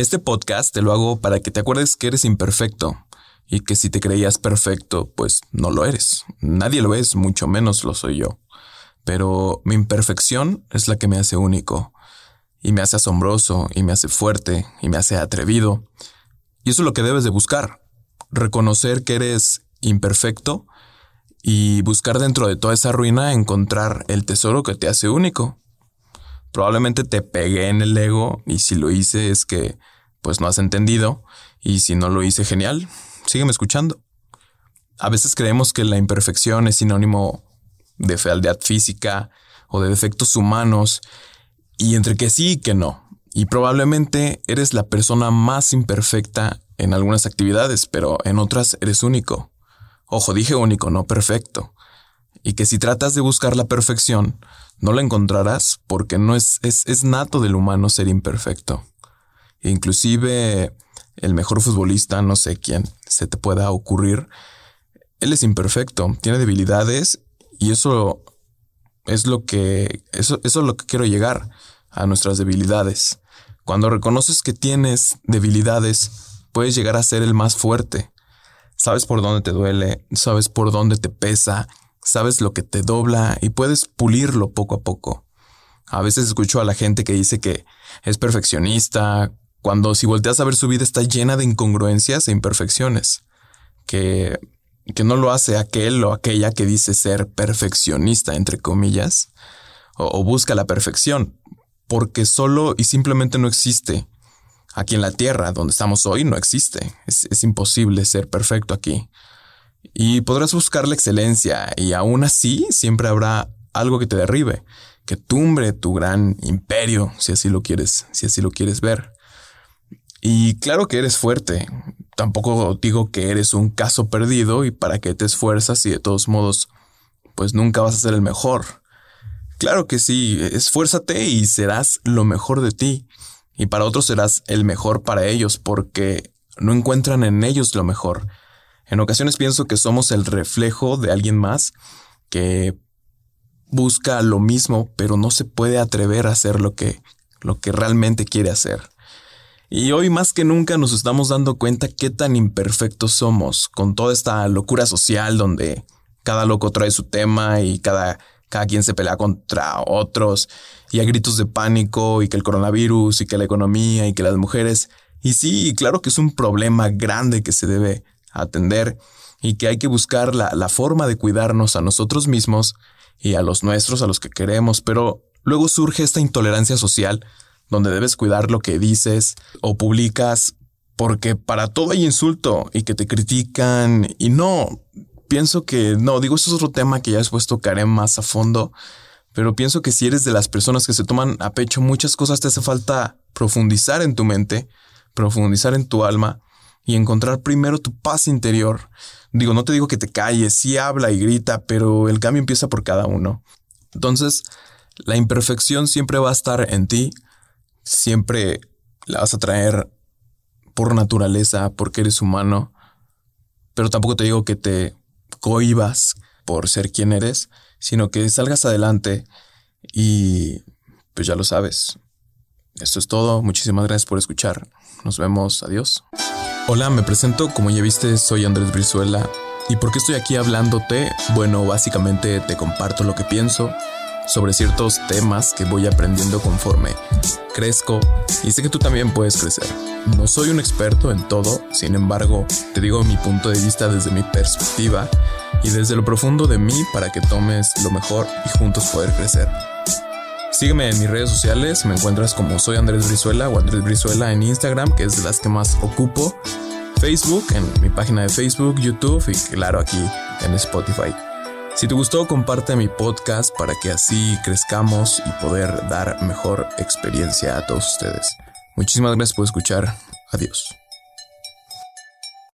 Este podcast te lo hago para que te acuerdes que eres imperfecto y que si te creías perfecto, pues no lo eres. Nadie lo es, mucho menos lo soy yo. Pero mi imperfección es la que me hace único y me hace asombroso y me hace fuerte y me hace atrevido. Y eso es lo que debes de buscar. Reconocer que eres imperfecto y buscar dentro de toda esa ruina encontrar el tesoro que te hace único. Probablemente te pegué en el ego y si lo hice es que pues no has entendido y si no lo hice genial, sígueme escuchando. A veces creemos que la imperfección es sinónimo de fealdad física o de defectos humanos y entre que sí y que no. Y probablemente eres la persona más imperfecta en algunas actividades, pero en otras eres único. Ojo, dije único, no perfecto. Y que si tratas de buscar la perfección, no la encontrarás porque no es, es, es nato del humano ser imperfecto. Inclusive el mejor futbolista, no sé quién se te pueda ocurrir, él es imperfecto, tiene debilidades y eso es lo que, eso, eso es lo que quiero llegar a nuestras debilidades. Cuando reconoces que tienes debilidades, puedes llegar a ser el más fuerte. Sabes por dónde te duele, sabes por dónde te pesa, sabes lo que te dobla y puedes pulirlo poco a poco. A veces escucho a la gente que dice que es perfeccionista, cuando si volteas a ver su vida está llena de incongruencias e imperfecciones, que, que no lo hace aquel o aquella que dice ser perfeccionista, entre comillas, o busca la perfección, porque solo y simplemente no existe. Aquí en la Tierra, donde estamos hoy, no existe. Es, imposible ser perfecto aquí. Y podrás buscar la excelencia y aún así siempre habrá algo que te derribe, que tumbre tu gran imperio, si así lo quieres, si así lo quieres ver. Y claro que eres fuerte. Tampoco digo que eres un caso perdido y para qué te esfuerzas y de todos modos, pues nunca vas a ser el mejor. Claro que sí, esfuérzate y serás lo mejor de ti. Y para otros serás el mejor para ellos porque no encuentran en ellos lo mejor. En ocasiones pienso que somos el reflejo de alguien más que busca lo mismo, pero no se puede atrever a hacer lo que, lo que realmente quiere hacer. Y hoy más que nunca nos estamos dando cuenta qué tan imperfectos somos con toda esta locura social donde cada loco trae su tema y cada cada quien se pelea contra otros y hay gritos de pánico y que el coronavirus y que la economía y que las mujeres. Y sí, claro que es un problema grande que se debe atender y que hay que buscar la, la forma de cuidarnos a nosotros mismos y a los nuestros, a los que queremos, pero luego surge esta intolerancia social donde debes cuidar lo que dices o publicas porque para todo hay insulto y que te critican y no, pienso que, no, digo, eso es otro tema que ya después tocaré más a fondo, pero pienso que si eres de las personas que se toman a pecho muchas cosas, te hace falta profundizar en tu mente, profundizar en tu alma y encontrar primero tu paz interior. Digo, no te digo que te calles, sí habla y grita, pero el cambio empieza por cada uno. Entonces, la imperfección siempre va a estar en ti, siempre la vas a traer por naturaleza, porque eres humano, pero tampoco te digo que te cohibas por ser quien eres, sino que salgas adelante y pues ya lo sabes. Esto es todo, muchísimas gracias por escuchar. Nos vemos, adiós. Hola, me presento, como ya viste, soy Andrés Brizuela. ¿Y por qué estoy aquí hablándote? Bueno, básicamente te comparto lo que pienso, sobre ciertos temas que voy aprendiendo conforme crezco y sé que tú también puedes crecer. No soy un experto en todo, sin embargo, te digo mi punto de vista desde mi perspectiva y desde lo profundo de mí para que tomes lo mejor y juntos poder crecer. Sígueme en mis redes sociales, me encuentras como soy Andrés Brizuela o Andrés Brizuela en Instagram, que es de las que más ocupo, Facebook, en mi página de Facebook, YouTube y claro aquí en Spotify. Si te gustó, comparte mi podcast para que así crezcamos y poder dar mejor experiencia a todos ustedes. Muchísimas gracias por escuchar. Adiós.